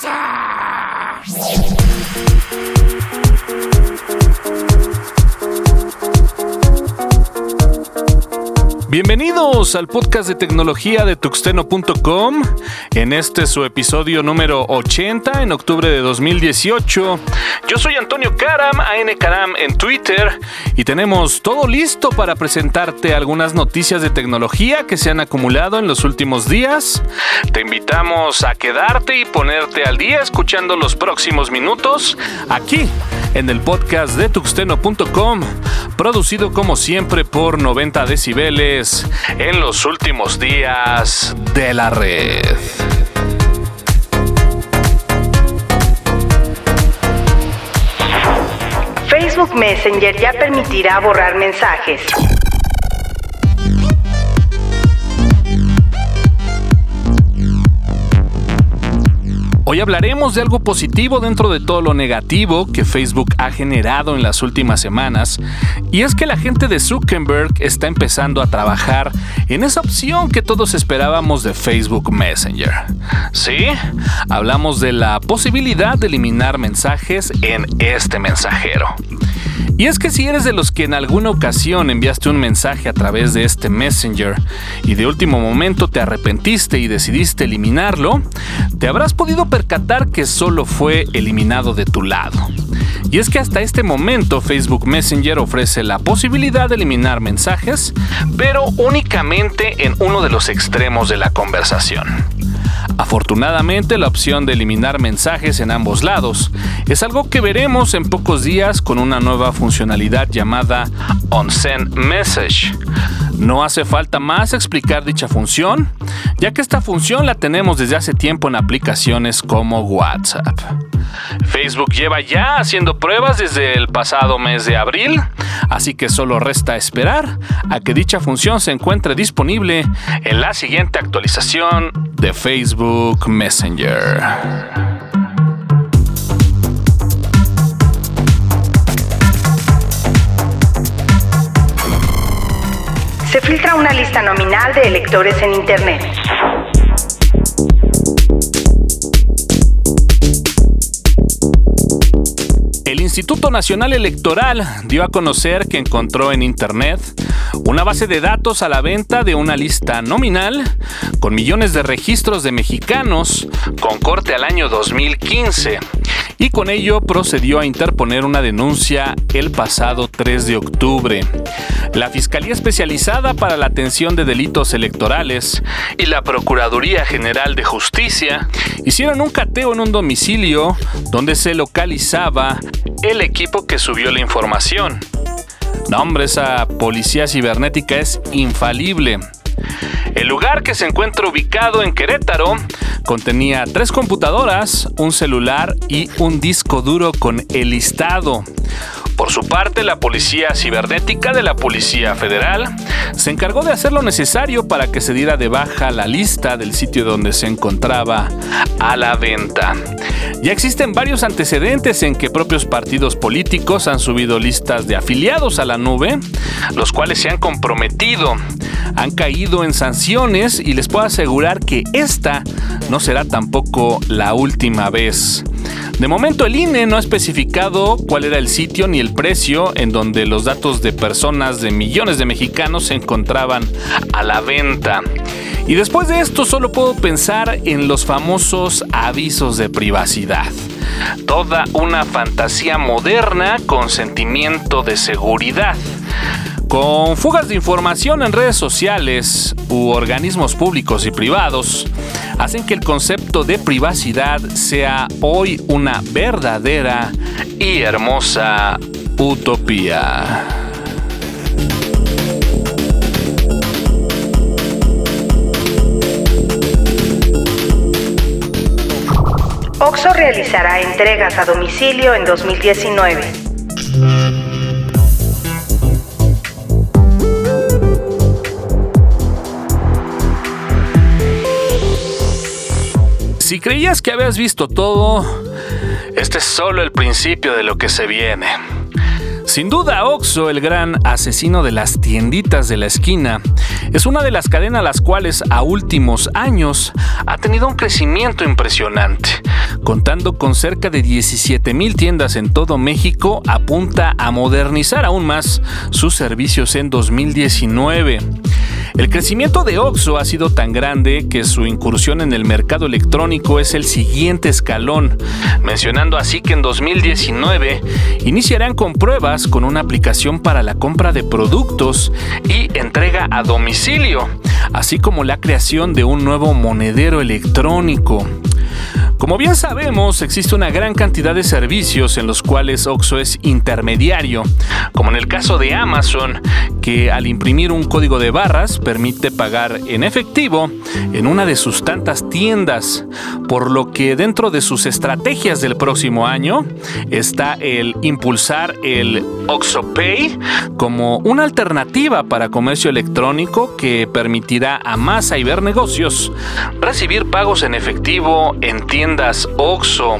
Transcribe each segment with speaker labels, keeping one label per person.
Speaker 1: Masters! Bienvenidos al podcast de tecnología de tuxteno.com. En este su episodio número 80 en octubre de 2018. Yo soy Antonio Karam, AN Karam en Twitter, y tenemos todo listo para presentarte algunas noticias de tecnología que se han acumulado en los últimos días. Te invitamos a quedarte y ponerte al día escuchando los próximos minutos aquí en el podcast de tuxteno.com, producido como siempre por 90 decibeles en los últimos días de la red.
Speaker 2: Facebook Messenger ya permitirá borrar mensajes.
Speaker 1: Hoy hablaremos de algo positivo dentro de todo lo negativo que Facebook ha generado en las últimas semanas, y es que la gente de Zuckerberg está empezando a trabajar en esa opción que todos esperábamos de Facebook Messenger. Sí, hablamos de la posibilidad de eliminar mensajes en este mensajero. Y es que si eres de los que en alguna ocasión enviaste un mensaje a través de este Messenger y de último momento te arrepentiste y decidiste eliminarlo, te habrás podido percatar que solo fue eliminado de tu lado. Y es que hasta este momento Facebook Messenger ofrece la posibilidad de eliminar mensajes, pero únicamente en uno de los extremos de la conversación. Afortunadamente, la opción de eliminar mensajes en ambos lados es algo que veremos en pocos días con una nueva funcionalidad llamada OnSend Message. No hace falta más explicar dicha función, ya que esta función la tenemos desde hace tiempo en aplicaciones como WhatsApp. Facebook lleva ya haciendo pruebas desde el pasado mes de abril, así que solo resta esperar a que dicha función se encuentre disponible en la siguiente actualización de Facebook Messenger.
Speaker 2: Se filtra una lista nominal de electores en Internet.
Speaker 1: El Instituto Nacional Electoral dio a conocer que encontró en Internet una base de datos a la venta de una lista nominal con millones de registros de mexicanos con corte al año 2015 y con ello procedió a interponer una denuncia el pasado 3 de octubre. La Fiscalía Especializada para la Atención de Delitos Electorales y la Procuraduría General de Justicia hicieron un cateo en un domicilio donde se localizaba el equipo que subió la información. No, hombre, esa policía cibernética es infalible. El lugar que se encuentra ubicado en Querétaro contenía tres computadoras, un celular y un disco duro con el listado. Por su parte, la Policía Cibernética de la Policía Federal se encargó de hacer lo necesario para que se diera de baja la lista del sitio donde se encontraba a la venta. Ya existen varios antecedentes en que propios partidos políticos han subido listas de afiliados a la nube, los cuales se han comprometido, han caído en sanciones y les puedo asegurar que esta no será tampoco la última vez. De momento el INE no ha especificado cuál era el sitio ni el precio en donde los datos de personas de millones de mexicanos se encontraban a la venta. Y después de esto solo puedo pensar en los famosos avisos de privacidad. Toda una fantasía moderna con sentimiento de seguridad. Con fugas de información en redes sociales u organismos públicos y privados, hacen que el concepto de privacidad sea hoy una verdadera y hermosa utopía.
Speaker 2: Oxo realizará entregas a domicilio en 2019.
Speaker 1: Si creías que habías visto todo, este es solo el principio de lo que se viene. Sin duda, Oxo, el gran asesino de las tienditas de la esquina, es una de las cadenas las cuales a últimos años ha tenido un crecimiento impresionante, contando con cerca de 17 mil tiendas en todo México, apunta a modernizar aún más sus servicios en 2019. El crecimiento de Oxxo ha sido tan grande que su incursión en el mercado electrónico es el siguiente escalón, mencionando así que en 2019 iniciarán con pruebas con una aplicación para la compra de productos y entrega a domicilio, así como la creación de un nuevo monedero electrónico. Como bien sabemos, existe una gran cantidad de servicios en los cuales OXO es intermediario, como en el caso de Amazon, que al imprimir un código de barras permite pagar en efectivo en una de sus tantas tiendas, por lo que dentro de sus estrategias del próximo año está el impulsar el OXO Pay como una alternativa para comercio electrónico que permitirá a más cibernegocios recibir pagos en efectivo en tiendas OXO.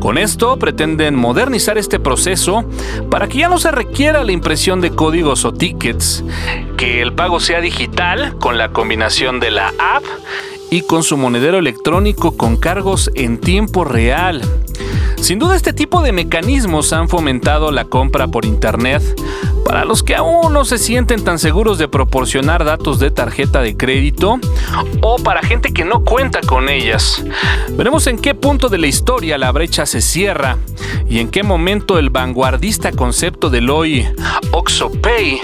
Speaker 1: Con esto pretenden modernizar este proceso para que ya no se requiera la impresión de códigos o tickets, que el pago sea digital con la combinación de la app y con su monedero electrónico con cargos en tiempo real. Sin duda este tipo de mecanismos han fomentado la compra por Internet para los que aún no se sienten tan seguros de proporcionar datos de tarjeta de crédito o para gente que no cuenta con ellas. Veremos en qué punto de la historia la brecha se cierra y en qué momento el vanguardista concepto del hoy OxoPay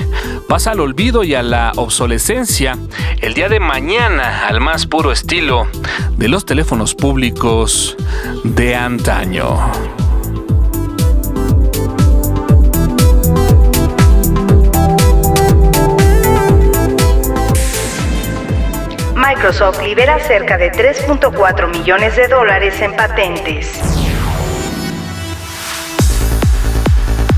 Speaker 1: pasa al olvido y a la obsolescencia el día de mañana al más puro estilo de los teléfonos públicos de antaño.
Speaker 2: Microsoft libera cerca de 3.4 millones de dólares en patentes.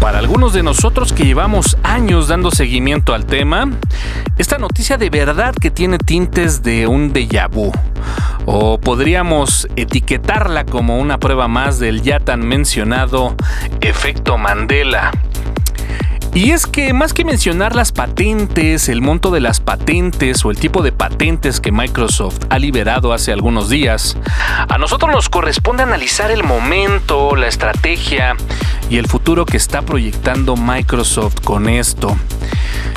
Speaker 1: Para algunos de nosotros que llevamos años dando seguimiento al tema, esta noticia de verdad que tiene tintes de un déjà vu. O podríamos etiquetarla como una prueba más del ya tan mencionado efecto Mandela. Y es que más que mencionar las patentes, el monto de las patentes o el tipo de patentes que Microsoft ha liberado hace algunos días, a nosotros nos corresponde analizar el momento, la estrategia y el futuro que está proyectando Microsoft con esto.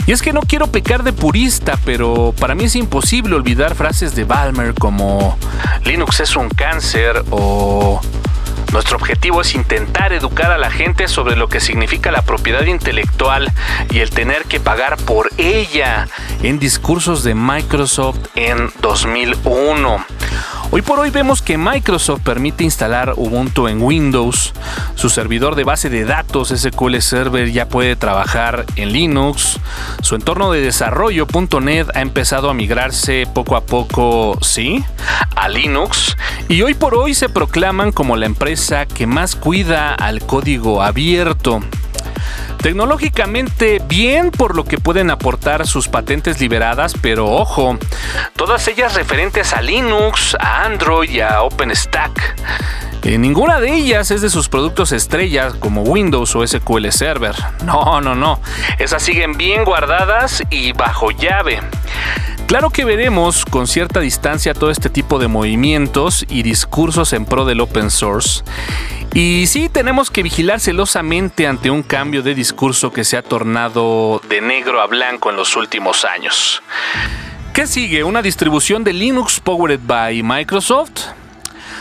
Speaker 1: Y es que no quiero pecar de purista, pero para mí es imposible olvidar frases de Balmer como Linux es un cáncer o nuestro objetivo es intentar educar a la gente sobre lo que significa la propiedad intelectual y el tener que pagar por ella en discursos de Microsoft en 2001. Hoy por hoy vemos que Microsoft permite instalar Ubuntu en Windows, su servidor de base de datos SQL Server ya puede trabajar en Linux, su entorno de desarrollo .NET ha empezado a migrarse poco a poco, sí, a Linux. Y hoy por hoy se proclaman como la empresa que más cuida al código abierto. Tecnológicamente bien por lo que pueden aportar sus patentes liberadas, pero ojo, todas ellas referentes a Linux, a Android y a OpenStack. Eh, ninguna de ellas es de sus productos estrellas como Windows o SQL Server. No, no, no. Esas siguen bien guardadas y bajo llave. Claro que veremos con cierta distancia todo este tipo de movimientos y discursos en pro del open source. Y sí tenemos que vigilar celosamente ante un cambio de discurso que se ha tornado de negro a blanco en los últimos años. ¿Qué sigue? ¿Una distribución de Linux powered by Microsoft?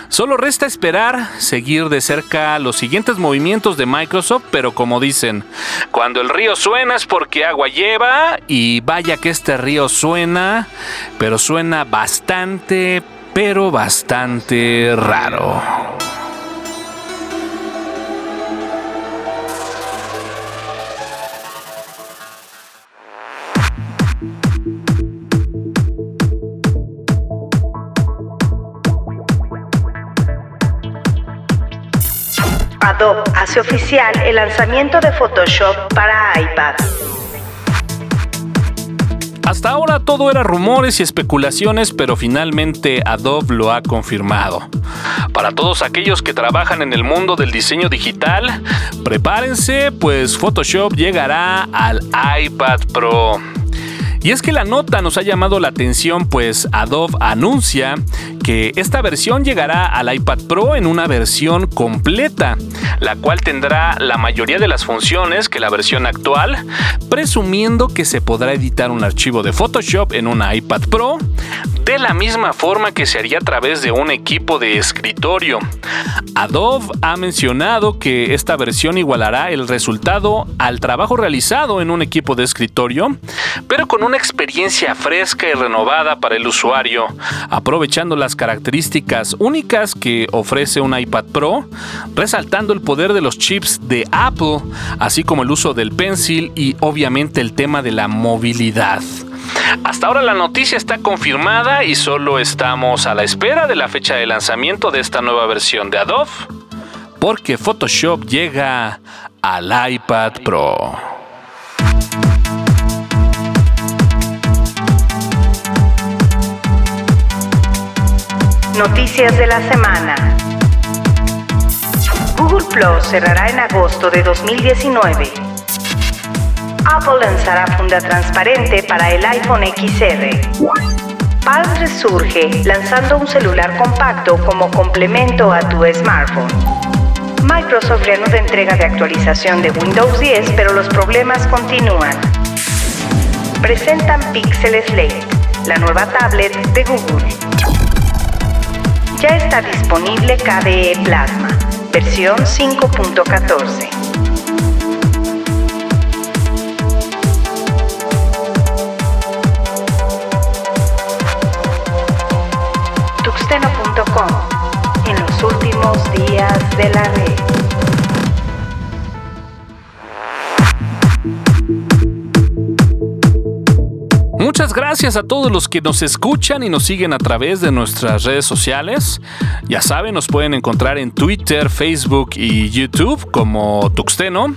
Speaker 1: Solo resta esperar, seguir de cerca los siguientes movimientos de Microsoft, pero como dicen, cuando el río suena es porque agua lleva y vaya que este río suena, pero suena bastante, pero bastante raro.
Speaker 2: Adobe hace oficial el lanzamiento de Photoshop para iPad.
Speaker 1: Hasta ahora todo era rumores y especulaciones, pero finalmente Adobe lo ha confirmado. Para todos aquellos que trabajan en el mundo del diseño digital, prepárense, pues Photoshop llegará al iPad Pro. Y es que la nota nos ha llamado la atención, pues Adobe anuncia que esta versión llegará al iPad Pro en una versión completa, la cual tendrá la mayoría de las funciones que la versión actual, presumiendo que se podrá editar un archivo de Photoshop en una iPad Pro de la misma forma que se haría a través de un equipo de escritorio. Adobe ha mencionado que esta versión igualará el resultado al trabajo realizado en un equipo de escritorio, pero con una experiencia fresca y renovada para el usuario, aprovechando las características únicas que ofrece un iPad Pro, resaltando el poder de los chips de Apple, así como el uso del Pencil y obviamente el tema de la movilidad. Hasta ahora la noticia está confirmada y solo estamos a la espera de la fecha de lanzamiento de esta nueva versión de Adobe, porque Photoshop llega al iPad Pro.
Speaker 2: Noticias de la semana. Google Plus cerrará en agosto de 2019. Apple lanzará funda transparente para el iPhone XR. Palm resurge lanzando un celular compacto como complemento a tu smartphone. Microsoft reanuda entrega de actualización de Windows 10, pero los problemas continúan. Presentan Pixel Slate, la nueva tablet de Google. Ya está disponible KDE Plasma, versión 5.14. Tuxteno.com en los últimos días de la red.
Speaker 1: Gracias a todos los que nos escuchan y nos siguen a través de nuestras redes sociales. Ya saben, nos pueden encontrar en Twitter, Facebook y YouTube como Tuxteno.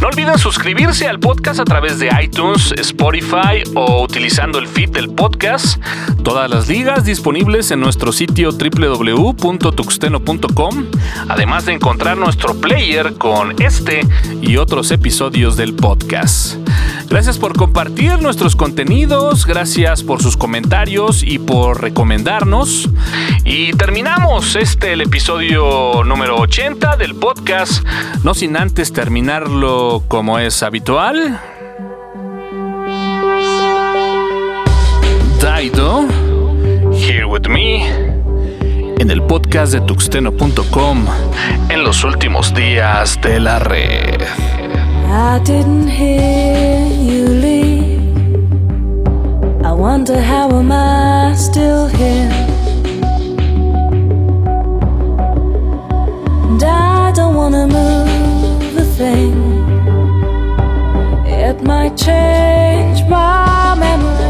Speaker 1: No olviden suscribirse al podcast a través de iTunes, Spotify o utilizando el feed del podcast. Todas las ligas disponibles en nuestro sitio www.tuxteno.com, además de encontrar nuestro player con este y otros episodios del podcast. Gracias por compartir nuestros contenidos, gracias por sus comentarios y por recomendarnos. Y terminamos este episodio número 80 del podcast, no sin antes terminarlo como es habitual. Daido, here with me, en el podcast de tuxteno.com, en los últimos días de la red.
Speaker 3: I didn't hear you leave. I wonder how am I still here? And I don't wanna move a thing. It might change my memory.